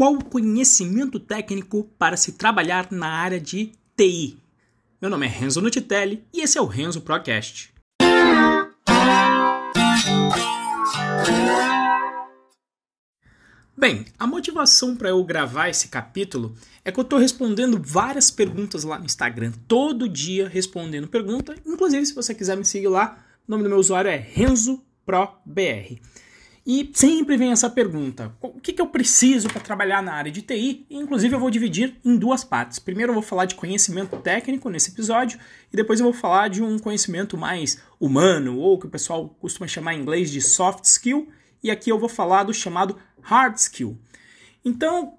qual o conhecimento técnico para se trabalhar na área de TI? Meu nome é Renzo Nutitelli e esse é o Renzo Procast. Bem, a motivação para eu gravar esse capítulo é que eu estou respondendo várias perguntas lá no Instagram, todo dia respondendo pergunta. Inclusive, se você quiser me seguir lá, o nome do meu usuário é RenzoProBR. E sempre vem essa pergunta: o que, que eu preciso para trabalhar na área de TI? E, inclusive, eu vou dividir em duas partes. Primeiro, eu vou falar de conhecimento técnico nesse episódio, e depois eu vou falar de um conhecimento mais humano, ou que o pessoal costuma chamar em inglês de soft skill, e aqui eu vou falar do chamado hard skill. Então,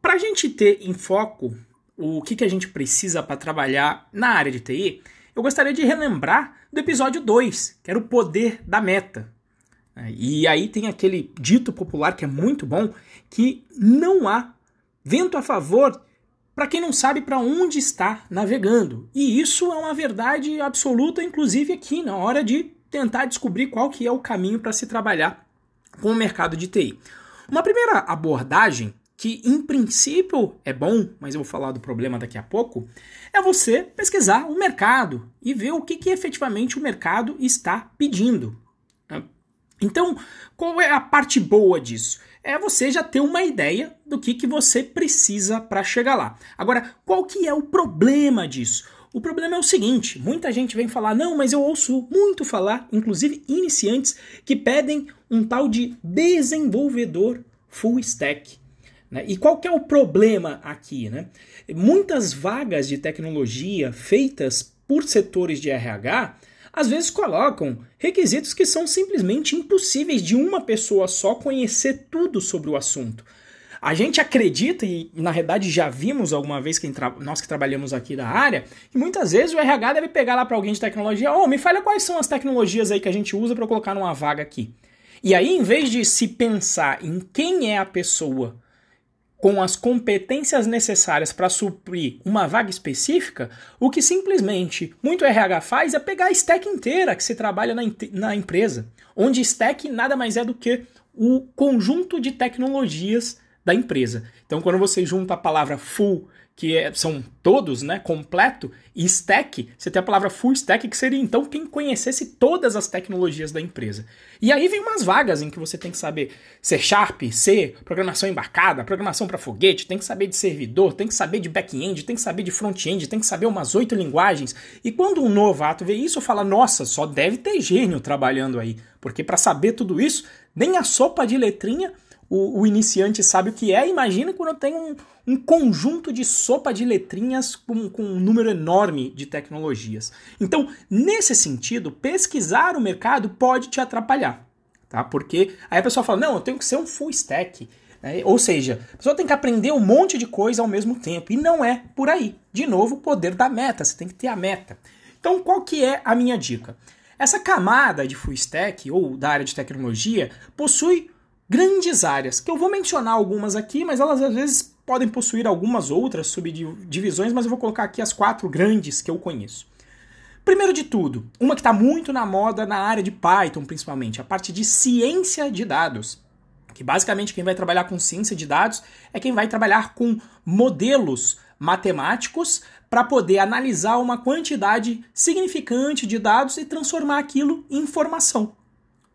para a gente ter em foco o que, que a gente precisa para trabalhar na área de TI, eu gostaria de relembrar do episódio 2, que era o poder da meta. E aí tem aquele dito popular que é muito bom, que não há vento a favor para quem não sabe para onde está navegando. E isso é uma verdade absoluta, inclusive aqui na hora de tentar descobrir qual que é o caminho para se trabalhar com o mercado de TI. Uma primeira abordagem que em princípio é bom, mas eu vou falar do problema daqui a pouco, é você pesquisar o mercado e ver o que, que efetivamente o mercado está pedindo. Então, qual é a parte boa disso? É você já ter uma ideia do que, que você precisa para chegar lá. Agora, qual que é o problema disso? O problema é o seguinte: muita gente vem falar, não, mas eu ouço muito falar, inclusive iniciantes, que pedem um tal de desenvolvedor full stack. Né? E qual que é o problema aqui? Né? Muitas vagas de tecnologia feitas por setores de RH às vezes colocam requisitos que são simplesmente impossíveis de uma pessoa só conhecer tudo sobre o assunto. A gente acredita, e na verdade já vimos alguma vez, que nós que trabalhamos aqui da área, que muitas vezes o RH deve pegar lá para alguém de tecnologia, oh, me fala quais são as tecnologias aí que a gente usa para colocar numa vaga aqui. E aí, em vez de se pensar em quem é a pessoa com as competências necessárias para suprir uma vaga específica, o que simplesmente muito RH faz é pegar a stack inteira que se trabalha na, na empresa, onde stack nada mais é do que o conjunto de tecnologias da empresa. Então, quando você junta a palavra full que é, são todos, né, completo, e stack, você tem a palavra full stack, que seria então quem conhecesse todas as tecnologias da empresa. E aí vem umas vagas em que você tem que saber C Sharp, C, programação embarcada, programação para foguete, tem que saber de servidor, tem que saber de back-end, tem que saber de front-end, tem que saber umas oito linguagens. E quando um novato vê isso, fala: nossa, só deve ter gênio trabalhando aí. Porque para saber tudo isso, nem a sopa de letrinha o, o, iniciante sabe o que é. Imagina quando tem um, um conjunto de sopa de letrinhas com, com, um número enorme de tecnologias. Então, nesse sentido, pesquisar o mercado pode te atrapalhar, tá? Porque aí a pessoa fala, não, eu tenho que ser um full stack. É, ou seja, a pessoa tem que aprender um monte de coisa ao mesmo tempo. E não é por aí. De novo, o poder da meta. Você tem que ter a meta. Então, qual que é a minha dica? Essa camada de full stack ou da área de tecnologia possui grandes áreas, que eu vou mencionar algumas aqui, mas elas às vezes podem possuir algumas outras subdivisões, mas eu vou colocar aqui as quatro grandes que eu conheço. Primeiro de tudo, uma que está muito na moda na área de Python, principalmente, a parte de ciência de dados. Que basicamente quem vai trabalhar com ciência de dados é quem vai trabalhar com modelos matemáticos para poder analisar uma quantidade significante de dados e transformar aquilo em informação.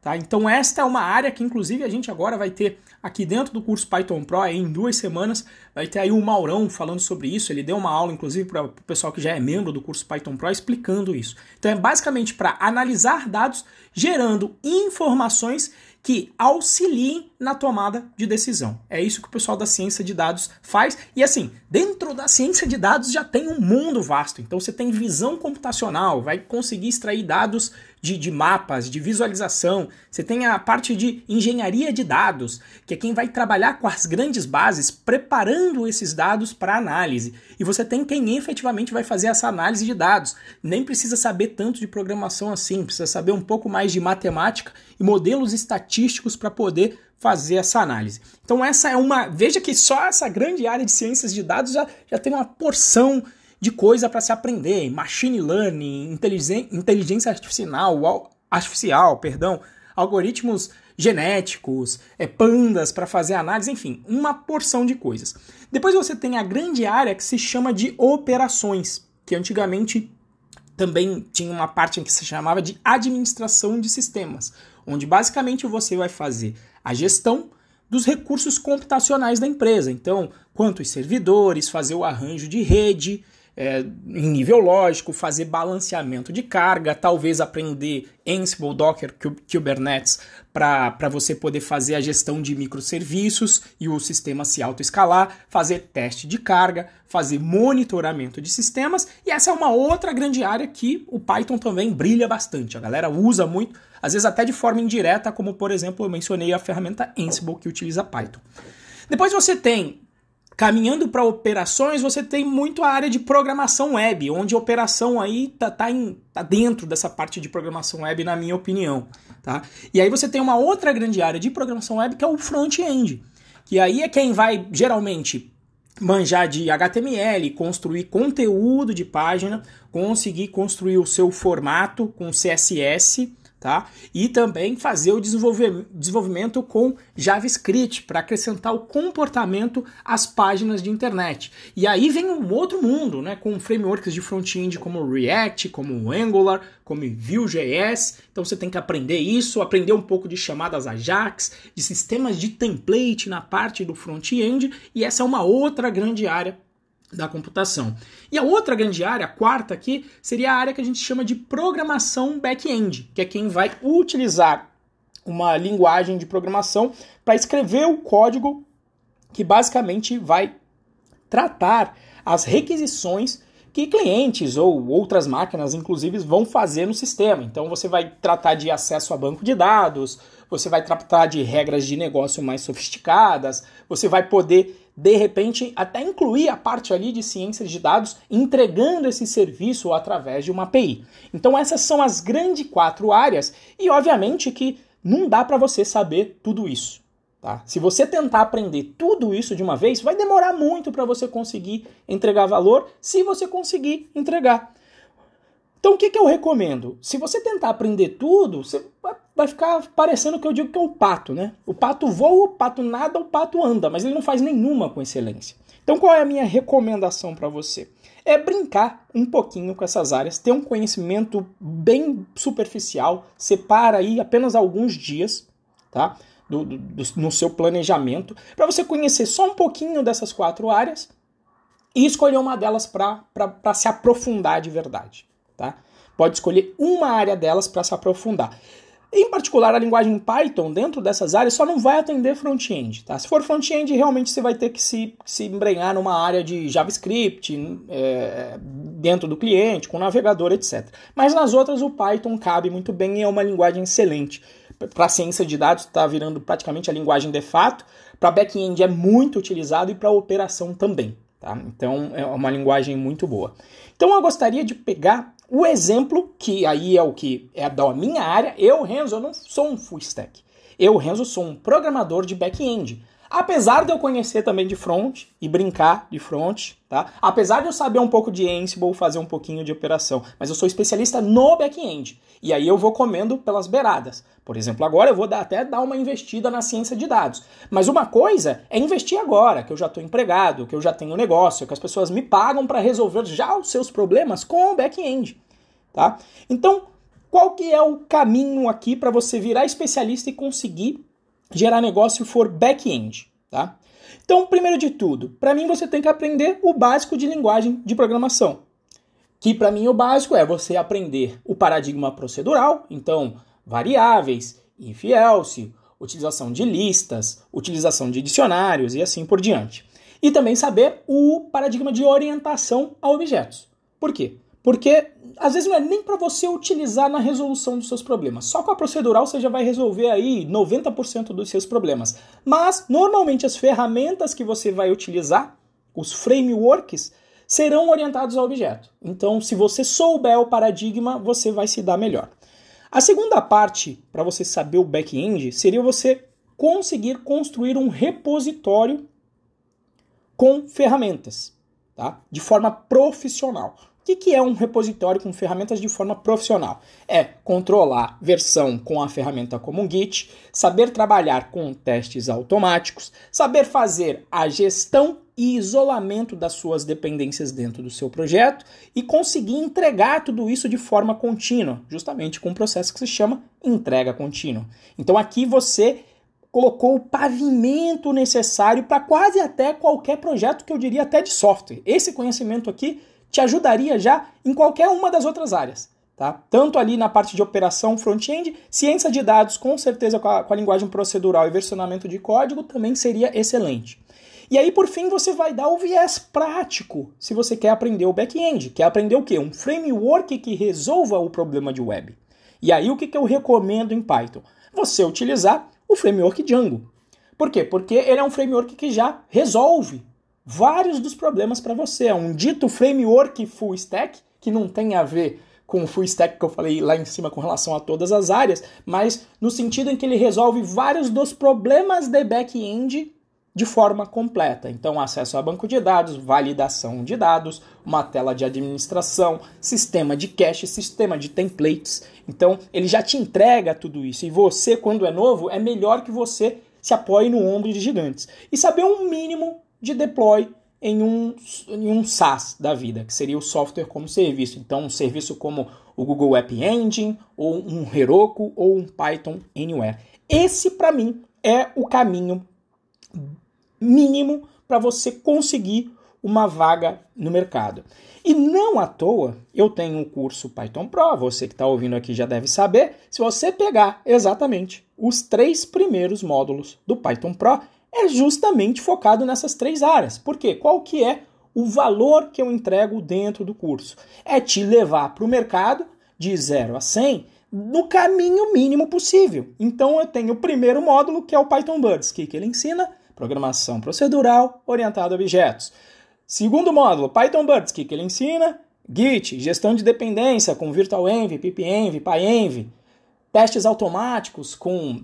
Tá? Então esta é uma área que inclusive a gente agora vai ter aqui dentro do curso Python Pro em duas semanas, vai ter aí o Maurão falando sobre isso, ele deu uma aula inclusive para o pessoal que já é membro do curso Python Pro explicando isso. Então é basicamente para analisar dados gerando informações que auxiliem na tomada de decisão. É isso que o pessoal da ciência de dados faz. E assim, dentro da ciência de dados já tem um mundo vasto. Então você tem visão computacional, vai conseguir extrair dados de, de, mapas, de visualização, você tem a parte de engenharia de dados, que é quem vai trabalhar com as grandes bases, preparando esses dados para análise. E você tem quem efetivamente vai fazer essa análise de dados. Nem precisa saber tanto de programação assim, precisa saber um pouco mais de matemática e modelos estatísticos para poder fazer essa análise. Então essa é uma, veja que só essa grande área de ciências de dados já, já tem uma porção de coisa para se aprender, machine learning, inteligência artificial, artificial, perdão, algoritmos genéticos, é, pandas para fazer análise, enfim, uma porção de coisas. Depois você tem a grande área que se chama de operações, que antigamente também tinha uma parte que se chamava de administração de sistemas, onde basicamente você vai fazer a gestão dos recursos computacionais da empresa. Então, quantos servidores, fazer o arranjo de rede, é, em nível lógico, fazer balanceamento de carga, talvez aprender Ansible, Docker, Kubernetes para você poder fazer a gestão de microserviços e o sistema se autoescalar, fazer teste de carga, fazer monitoramento de sistemas, e essa é uma outra grande área que o Python também brilha bastante. A galera usa muito, às vezes até de forma indireta, como por exemplo eu mencionei a ferramenta Ansible que utiliza Python. Depois você tem Caminhando para operações, você tem muito a área de programação web, onde a operação aí tá, tá, em, tá dentro dessa parte de programação web, na minha opinião. Tá? E aí você tem uma outra grande área de programação web que é o front-end. Que aí é quem vai geralmente manjar de HTML, construir conteúdo de página, conseguir construir o seu formato com CSS tá? E também fazer o desenvolvimento com JavaScript para acrescentar o comportamento às páginas de internet. E aí vem um outro mundo, né? Com frameworks de front-end como React, como Angular, como Vue.js. Então você tem que aprender isso, aprender um pouco de chamadas Ajax, de sistemas de template na parte do front-end. E essa é uma outra grande área da computação. E a outra grande área, a quarta aqui, seria a área que a gente chama de programação back-end, que é quem vai utilizar uma linguagem de programação para escrever o código que basicamente vai tratar as requisições que clientes ou outras máquinas, inclusive, vão fazer no sistema. Então, você vai tratar de acesso a banco de dados, você vai tratar de regras de negócio mais sofisticadas, você vai poder de repente até incluir a parte ali de ciências de dados entregando esse serviço através de uma API. Então essas são as grandes quatro áreas e obviamente que não dá para você saber tudo isso. Tá? Se você tentar aprender tudo isso de uma vez, vai demorar muito para você conseguir entregar valor, se você conseguir entregar. Então o que, que eu recomendo? Se você tentar aprender tudo, você vai ficar parecendo que eu digo que é o pato, né? O pato voa, o pato nada, o pato anda, mas ele não faz nenhuma com excelência. Então qual é a minha recomendação para você? É brincar um pouquinho com essas áreas, ter um conhecimento bem superficial, separa aí apenas alguns dias, tá? Do, do, do, no seu planejamento, para você conhecer só um pouquinho dessas quatro áreas e escolher uma delas para se aprofundar de verdade. Tá? Pode escolher uma área delas para se aprofundar. Em particular, a linguagem Python, dentro dessas áreas, só não vai atender front-end. Tá? Se for front-end, realmente você vai ter que se, se embrenhar numa área de JavaScript, é, dentro do cliente, com navegador, etc. Mas nas outras, o Python cabe muito bem e é uma linguagem excelente. Para ciência de dados, está virando praticamente a linguagem de fato. Para back-end, é muito utilizado e para operação também. Tá? Então, é uma linguagem muito boa. Então, eu gostaria de pegar o exemplo, que aí é o que é da minha área, eu, Renzo, eu não sou um full stack. Eu, Renzo, sou um programador de back-end. Apesar de eu conhecer também de front e brincar de front, tá? Apesar de eu saber um pouco de Ansible, fazer um pouquinho de operação, mas eu sou especialista no back-end. E aí eu vou comendo pelas beiradas. Por exemplo, agora eu vou dar, até dar uma investida na ciência de dados. Mas uma coisa é investir agora, que eu já estou empregado, que eu já tenho negócio, que as pessoas me pagam para resolver já os seus problemas com o back-end, tá? Então, qual que é o caminho aqui para você virar especialista e conseguir gerar negócio for back-end, tá? Então, primeiro de tudo, para mim você tem que aprender o básico de linguagem de programação. Que para mim o básico é você aprender o paradigma procedural, então variáveis, if else, utilização de listas, utilização de dicionários e assim por diante. E também saber o paradigma de orientação a objetos. Por quê? Porque às vezes não é nem para você utilizar na resolução dos seus problemas. Só com a procedural você já vai resolver aí 90% dos seus problemas. Mas normalmente as ferramentas que você vai utilizar, os frameworks, serão orientados ao objeto. Então, se você souber o paradigma, você vai se dar melhor. A segunda parte para você saber o back-end seria você conseguir construir um repositório com ferramentas, tá? De forma profissional. O que, que é um repositório com ferramentas de forma profissional? É controlar versão com a ferramenta como Git, saber trabalhar com testes automáticos, saber fazer a gestão e isolamento das suas dependências dentro do seu projeto e conseguir entregar tudo isso de forma contínua, justamente com um processo que se chama entrega contínua. Então aqui você colocou o pavimento necessário para quase até qualquer projeto que eu diria até de software. Esse conhecimento aqui te ajudaria já em qualquer uma das outras áreas. Tá? Tanto ali na parte de operação front-end, ciência de dados, com certeza com a, com a linguagem procedural e versionamento de código, também seria excelente. E aí, por fim, você vai dar o viés prático se você quer aprender o back-end. Quer aprender o quê? Um framework que resolva o problema de web. E aí, o que, que eu recomendo em Python? Você utilizar o framework Django. Por quê? Porque ele é um framework que já resolve vários dos problemas para você. É um dito framework full stack, que não tem a ver com o full stack que eu falei lá em cima com relação a todas as áreas, mas no sentido em que ele resolve vários dos problemas de back-end de forma completa. Então, acesso a banco de dados, validação de dados, uma tela de administração, sistema de cache, sistema de templates. Então, ele já te entrega tudo isso. E você, quando é novo, é melhor que você se apoie no ombro de gigantes. E saber um mínimo de deploy em um, em um SaaS da vida, que seria o software como serviço. Então, um serviço como o Google App Engine, ou um Heroku, ou um Python Anywhere. Esse, para mim, é o caminho mínimo para você conseguir uma vaga no mercado. E não à toa, eu tenho um curso Python Pro, você que está ouvindo aqui já deve saber. Se você pegar exatamente os três primeiros módulos do Python Pro, é justamente focado nessas três áreas. Por quê? Qual que é o valor que eu entrego dentro do curso? É te levar para o mercado de 0 a 100 no caminho mínimo possível. Então eu tenho o primeiro módulo que é o Python Birds, que, que ele ensina programação procedural orientada a objetos. Segundo módulo, Python Birds, que, que ele ensina Git, gestão de dependência com VirtualEnv, PipEnv, PyEnv, testes automáticos com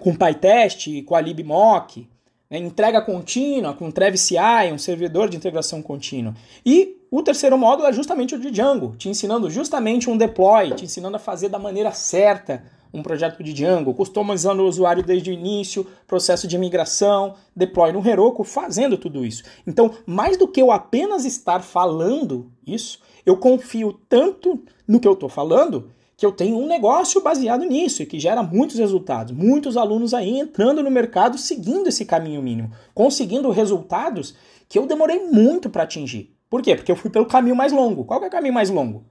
com PyTest, com a libmock, né, entrega contínua com Travis CI, um servidor de integração contínua. E o terceiro módulo é justamente o de Django, te ensinando justamente um deploy, te ensinando a fazer da maneira certa um projeto de Django, customizando o usuário desde o início, processo de migração, deploy no Heroku, fazendo tudo isso. Então, mais do que eu apenas estar falando isso, eu confio tanto no que eu estou falando que eu tenho um negócio baseado nisso e que gera muitos resultados. Muitos alunos aí entrando no mercado seguindo esse caminho mínimo, conseguindo resultados que eu demorei muito para atingir. Por quê? Porque eu fui pelo caminho mais longo. Qual é o caminho mais longo?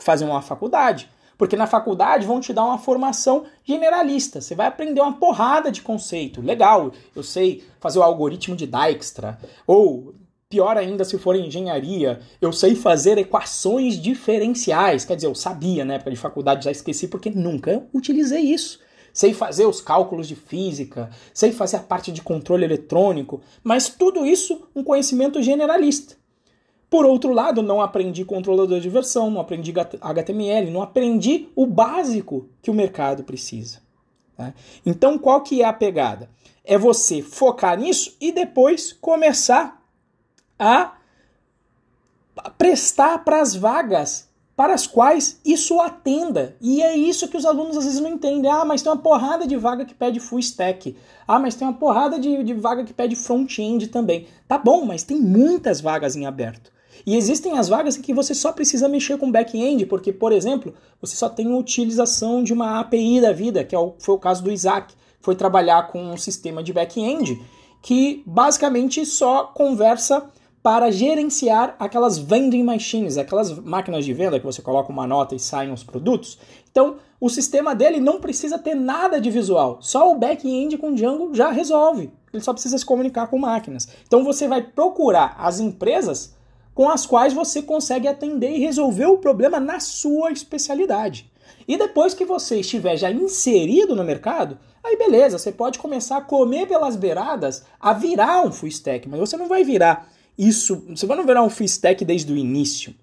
fazer uma faculdade. Porque na faculdade vão te dar uma formação generalista. Você vai aprender uma porrada de conceito. Legal, eu sei fazer o algoritmo de Dijkstra. Ou Pior ainda se for engenharia, eu sei fazer equações diferenciais. Quer dizer, eu sabia na época de faculdade, já esqueci porque nunca utilizei isso. Sei fazer os cálculos de física, sei fazer a parte de controle eletrônico, mas tudo isso um conhecimento generalista. Por outro lado, não aprendi controlador de versão, não aprendi HTML, não aprendi o básico que o mercado precisa. Tá? Então, qual que é a pegada? É você focar nisso e depois começar a prestar para as vagas para as quais isso atenda. E é isso que os alunos às vezes não entendem. Ah, mas tem uma porrada de vaga que pede full stack. Ah, mas tem uma porrada de, de vaga que pede front-end também. Tá bom, mas tem muitas vagas em aberto. E existem as vagas em que você só precisa mexer com back-end, porque, por exemplo, você só tem utilização de uma API da vida, que é foi o caso do Isaac. Foi trabalhar com um sistema de back-end que basicamente só conversa para gerenciar aquelas vending machines, aquelas máquinas de venda que você coloca uma nota e saem os produtos. Então, o sistema dele não precisa ter nada de visual, só o back-end com Django já resolve. Ele só precisa se comunicar com máquinas. Então, você vai procurar as empresas com as quais você consegue atender e resolver o problema na sua especialidade. E depois que você estiver já inserido no mercado, aí beleza, você pode começar a comer pelas beiradas, a virar um full stack, mas você não vai virar isso, você vai não virar um full desde o início.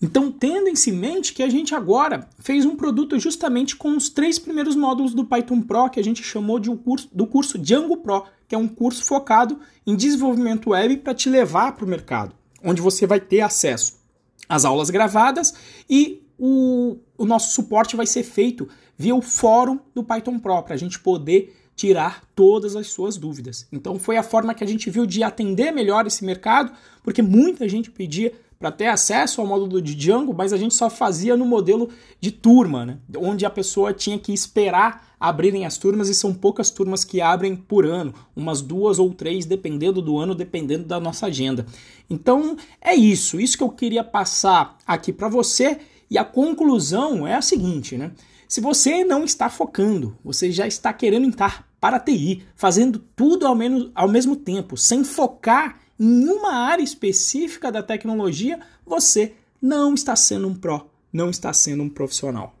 Então, tendo em mente que a gente agora fez um produto justamente com os três primeiros módulos do Python Pro, que a gente chamou de um curso, do curso Django Pro, que é um curso focado em desenvolvimento web para te levar para o mercado, onde você vai ter acesso as aulas gravadas e o, o nosso suporte vai ser feito via o fórum do Python Pro, para a gente poder tirar todas as suas dúvidas. Então foi a forma que a gente viu de atender melhor esse mercado, porque muita gente pedia para ter acesso ao módulo de Django, mas a gente só fazia no modelo de turma, né? onde a pessoa tinha que esperar abrirem as turmas e são poucas turmas que abrem por ano, umas duas ou três, dependendo do ano, dependendo da nossa agenda. Então é isso, isso que eu queria passar aqui para você e a conclusão é a seguinte, né? Se você não está focando, você já está querendo entrar para a TI, fazendo tudo ao, menos, ao mesmo tempo, sem focar em uma área específica da tecnologia, você não está sendo um pró, não está sendo um profissional.